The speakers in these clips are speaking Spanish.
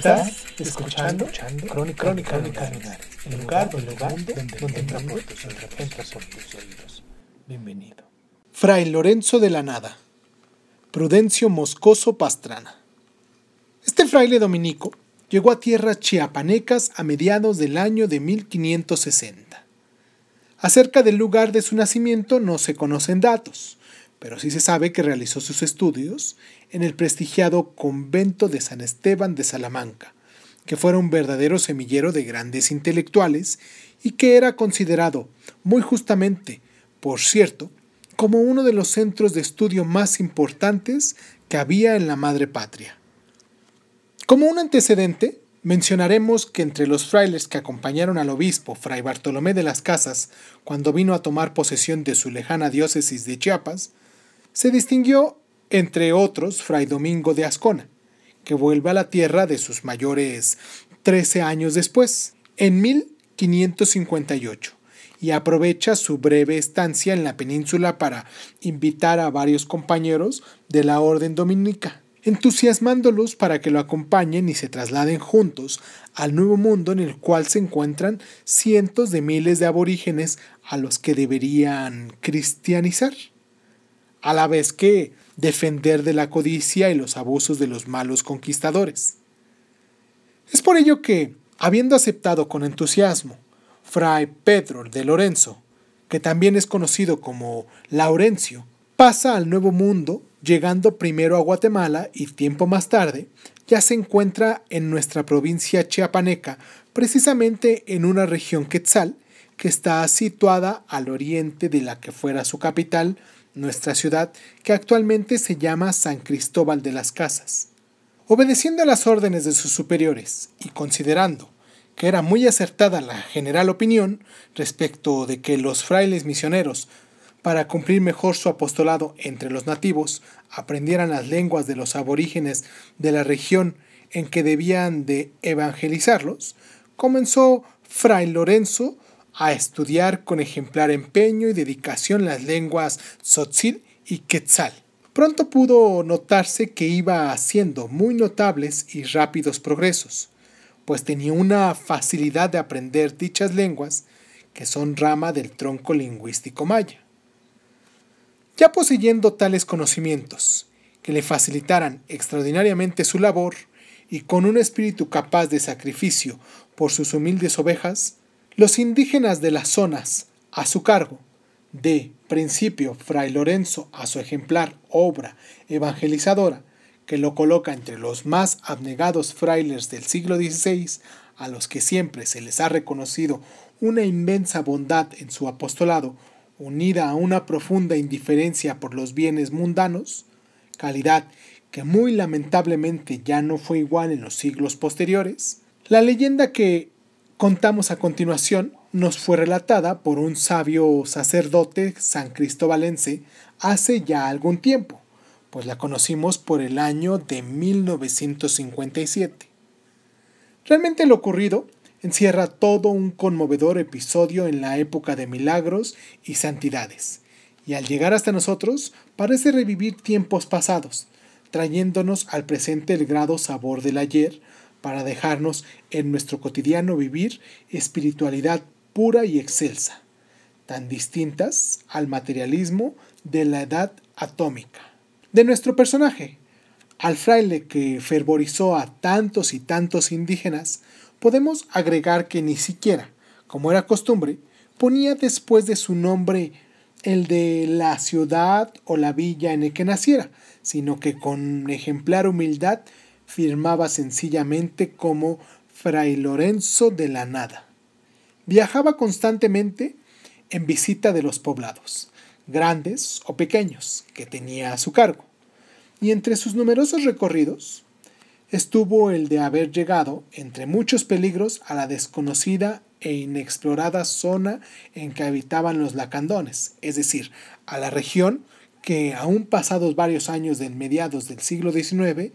Estás escuchando, Crónica, Crónica, Crónica el lugar, el lugar donde, donde entra por tus oídos, entra por tus oídos. Bienvenido. Fray Lorenzo de la Nada, Prudencio Moscoso Pastrana. Este fraile dominico llegó a tierras chiapanecas a mediados del año de 1560. Acerca del lugar de su nacimiento no se conocen datos, pero sí se sabe que realizó sus estudios en el prestigiado convento de San Esteban de Salamanca, que fuera un verdadero semillero de grandes intelectuales y que era considerado, muy justamente, por cierto, como uno de los centros de estudio más importantes que había en la madre patria. Como un antecedente, mencionaremos que entre los frailes que acompañaron al obispo Fray Bartolomé de las Casas cuando vino a tomar posesión de su lejana diócesis de Chiapas, se distinguió, entre otros, Fray Domingo de Ascona, que vuelve a la tierra de sus mayores 13 años después, en 1558, y aprovecha su breve estancia en la península para invitar a varios compañeros de la orden dominica, entusiasmándolos para que lo acompañen y se trasladen juntos al nuevo mundo en el cual se encuentran cientos de miles de aborígenes a los que deberían cristianizar a la vez que defender de la codicia y los abusos de los malos conquistadores. Es por ello que, habiendo aceptado con entusiasmo, Fray Pedro de Lorenzo, que también es conocido como Laurencio, pasa al Nuevo Mundo, llegando primero a Guatemala y tiempo más tarde ya se encuentra en nuestra provincia chiapaneca, precisamente en una región quetzal que está situada al oriente de la que fuera su capital, nuestra ciudad, que actualmente se llama San Cristóbal de las Casas. Obedeciendo a las órdenes de sus superiores y considerando que era muy acertada la general opinión respecto de que los frailes misioneros, para cumplir mejor su apostolado entre los nativos, aprendieran las lenguas de los aborígenes de la región en que debían de evangelizarlos, comenzó Fray Lorenzo a estudiar con ejemplar empeño y dedicación las lenguas tzotzil y quetzal. Pronto pudo notarse que iba haciendo muy notables y rápidos progresos, pues tenía una facilidad de aprender dichas lenguas que son rama del tronco lingüístico maya. Ya poseyendo tales conocimientos, que le facilitaran extraordinariamente su labor, y con un espíritu capaz de sacrificio por sus humildes ovejas, los indígenas de las zonas, a su cargo, de principio Fray Lorenzo a su ejemplar obra evangelizadora, que lo coloca entre los más abnegados frailes del siglo XVI, a los que siempre se les ha reconocido una inmensa bondad en su apostolado, unida a una profunda indiferencia por los bienes mundanos, calidad que muy lamentablemente ya no fue igual en los siglos posteriores, la leyenda que contamos a continuación nos fue relatada por un sabio sacerdote san cristobalense hace ya algún tiempo, pues la conocimos por el año de 1957. Realmente lo ocurrido encierra todo un conmovedor episodio en la época de milagros y santidades, y al llegar hasta nosotros parece revivir tiempos pasados, trayéndonos al presente el grado sabor del ayer, para dejarnos en nuestro cotidiano vivir espiritualidad pura y excelsa, tan distintas al materialismo de la edad atómica. De nuestro personaje, al fraile que fervorizó a tantos y tantos indígenas, podemos agregar que ni siquiera, como era costumbre, ponía después de su nombre el de la ciudad o la villa en el que naciera, sino que con ejemplar humildad firmaba sencillamente como Fray Lorenzo de la Nada. Viajaba constantemente en visita de los poblados, grandes o pequeños, que tenía a su cargo. Y entre sus numerosos recorridos estuvo el de haber llegado, entre muchos peligros, a la desconocida e inexplorada zona en que habitaban los lacandones, es decir, a la región que, aún pasados varios años de mediados del siglo XIX,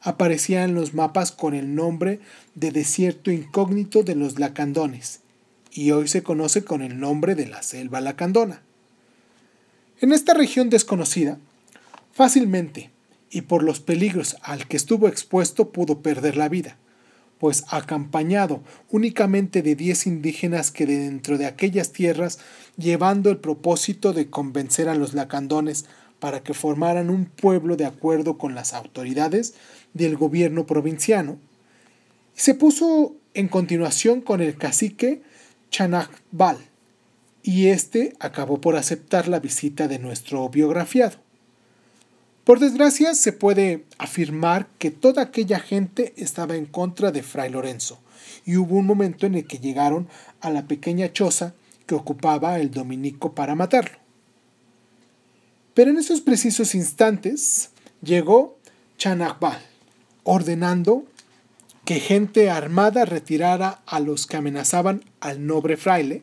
aparecía en los mapas con el nombre de desierto incógnito de los lacandones, y hoy se conoce con el nombre de la selva lacandona. En esta región desconocida, fácilmente y por los peligros al que estuvo expuesto pudo perder la vida, pues acompañado únicamente de diez indígenas que de dentro de aquellas tierras, llevando el propósito de convencer a los lacandones para que formaran un pueblo de acuerdo con las autoridades del gobierno provinciano, se puso en continuación con el cacique Chanakbal, y éste acabó por aceptar la visita de nuestro biografiado. Por desgracia, se puede afirmar que toda aquella gente estaba en contra de Fray Lorenzo, y hubo un momento en el que llegaron a la pequeña choza que ocupaba el dominico para matarlo. Pero en esos precisos instantes llegó Chanakbal, ordenando que gente armada retirara a los que amenazaban al noble fraile,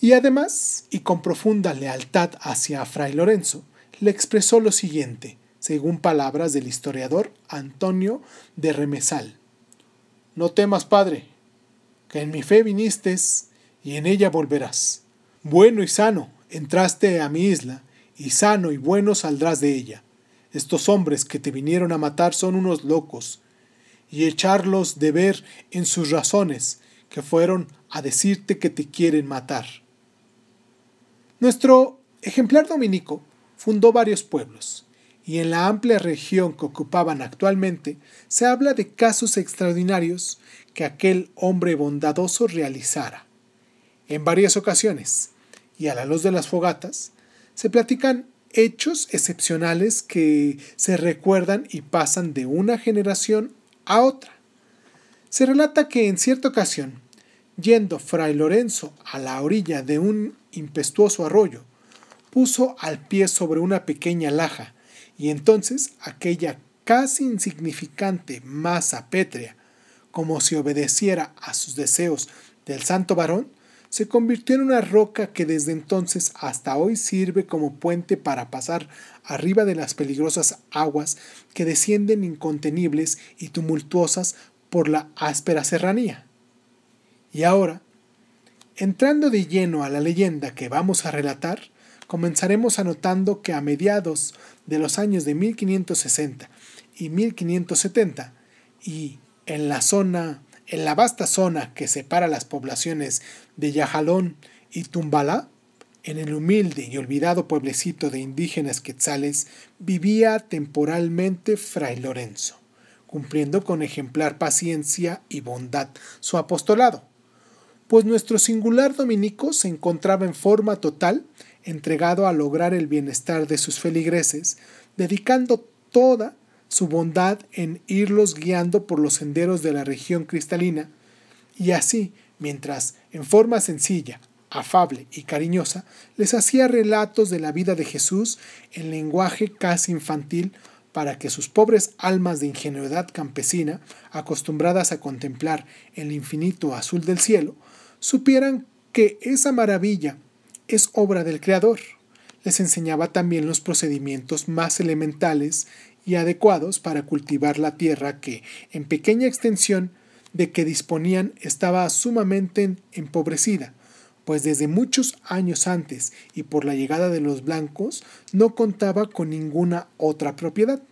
y además, y con profunda lealtad hacia Fray Lorenzo, le expresó lo siguiente, según palabras del historiador Antonio de Remesal. No temas, Padre, que en mi fe viniste y en ella volverás. Bueno y sano entraste a mi isla, y sano y bueno saldrás de ella. Estos hombres que te vinieron a matar son unos locos, y echarlos de ver en sus razones, que fueron a decirte que te quieren matar. Nuestro ejemplar dominico fundó varios pueblos, y en la amplia región que ocupaban actualmente se habla de casos extraordinarios que aquel hombre bondadoso realizara. En varias ocasiones, y a la luz de las fogatas, se platican hechos excepcionales que se recuerdan y pasan de una generación a otra. Se relata que en cierta ocasión, yendo Fray Lorenzo a la orilla de un impetuoso arroyo, puso al pie sobre una pequeña laja, y entonces aquella casi insignificante masa pétrea, como si obedeciera a sus deseos del santo varón, se convirtió en una roca que desde entonces hasta hoy sirve como puente para pasar arriba de las peligrosas aguas que descienden incontenibles y tumultuosas por la áspera serranía. Y ahora, entrando de lleno a la leyenda que vamos a relatar, comenzaremos anotando que a mediados de los años de 1560 y 1570 y en la zona en la vasta zona que separa las poblaciones de Yajalón y Tumbalá, en el humilde y olvidado pueblecito de indígenas quetzales vivía temporalmente Fray Lorenzo, cumpliendo con ejemplar paciencia y bondad su apostolado, pues nuestro singular dominico se encontraba en forma total entregado a lograr el bienestar de sus feligreses, dedicando toda su bondad en irlos guiando por los senderos de la región cristalina, y así, mientras, en forma sencilla, afable y cariñosa, les hacía relatos de la vida de Jesús en lenguaje casi infantil para que sus pobres almas de ingenuidad campesina, acostumbradas a contemplar el infinito azul del cielo, supieran que esa maravilla es obra del Creador. Les enseñaba también los procedimientos más elementales y adecuados para cultivar la tierra que, en pequeña extensión de que disponían, estaba sumamente empobrecida, pues desde muchos años antes y por la llegada de los blancos no contaba con ninguna otra propiedad.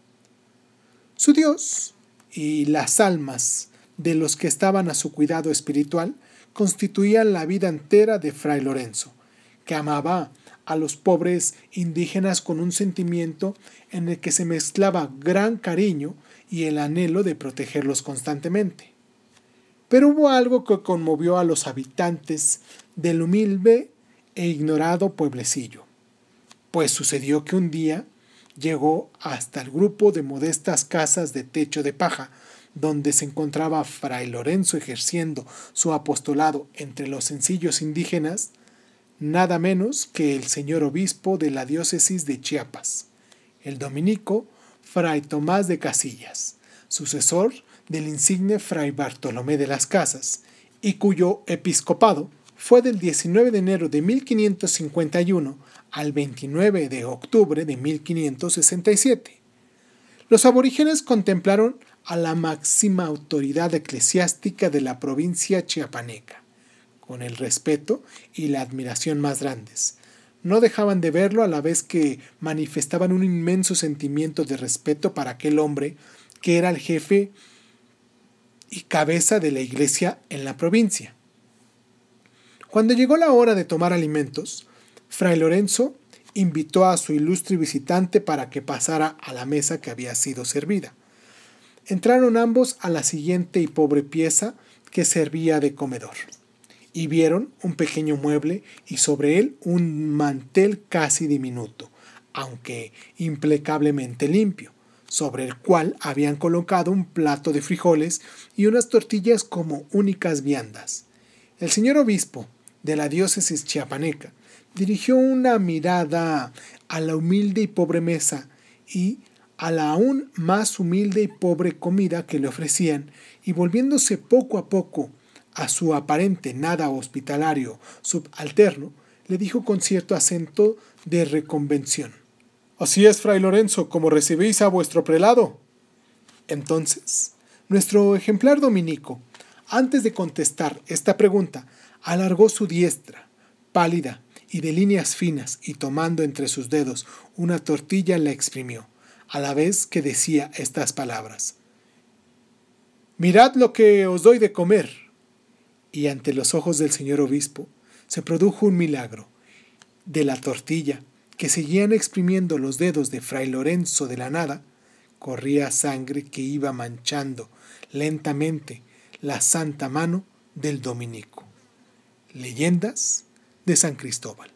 Su Dios y las almas de los que estaban a su cuidado espiritual constituían la vida entera de Fray Lorenzo, que amaba a los pobres indígenas con un sentimiento en el que se mezclaba gran cariño y el anhelo de protegerlos constantemente. Pero hubo algo que conmovió a los habitantes del humilde e ignorado pueblecillo, pues sucedió que un día llegó hasta el grupo de modestas casas de techo de paja, donde se encontraba Fray Lorenzo ejerciendo su apostolado entre los sencillos indígenas, nada menos que el señor obispo de la diócesis de Chiapas, el dominico Fray Tomás de Casillas, sucesor del insigne Fray Bartolomé de las Casas, y cuyo episcopado fue del 19 de enero de 1551 al 29 de octubre de 1567. Los aborígenes contemplaron a la máxima autoridad eclesiástica de la provincia chiapaneca, con el respeto y la admiración más grandes. No dejaban de verlo a la vez que manifestaban un inmenso sentimiento de respeto para aquel hombre que era el jefe y cabeza de la iglesia en la provincia. Cuando llegó la hora de tomar alimentos, Fray Lorenzo invitó a su ilustre visitante para que pasara a la mesa que había sido servida. Entraron ambos a la siguiente y pobre pieza que servía de comedor, y vieron un pequeño mueble y sobre él un mantel casi diminuto, aunque implacablemente limpio, sobre el cual habían colocado un plato de frijoles y unas tortillas como únicas viandas. El señor obispo de la diócesis chiapaneca dirigió una mirada a la humilde y pobre mesa y a la aún más humilde y pobre comida que le ofrecían, y volviéndose poco a poco a su aparente nada hospitalario subalterno, le dijo con cierto acento de reconvención. Así es, fray Lorenzo, como recibís a vuestro prelado. Entonces, nuestro ejemplar dominico, antes de contestar esta pregunta, alargó su diestra, pálida y de líneas finas, y tomando entre sus dedos una tortilla la exprimió, a la vez que decía estas palabras. Mirad lo que os doy de comer. Y ante los ojos del señor obispo se produjo un milagro. De la tortilla, que seguían exprimiendo los dedos de fray Lorenzo de la nada, corría sangre que iba manchando lentamente la santa mano del dominico. Leyendas de San Cristóbal.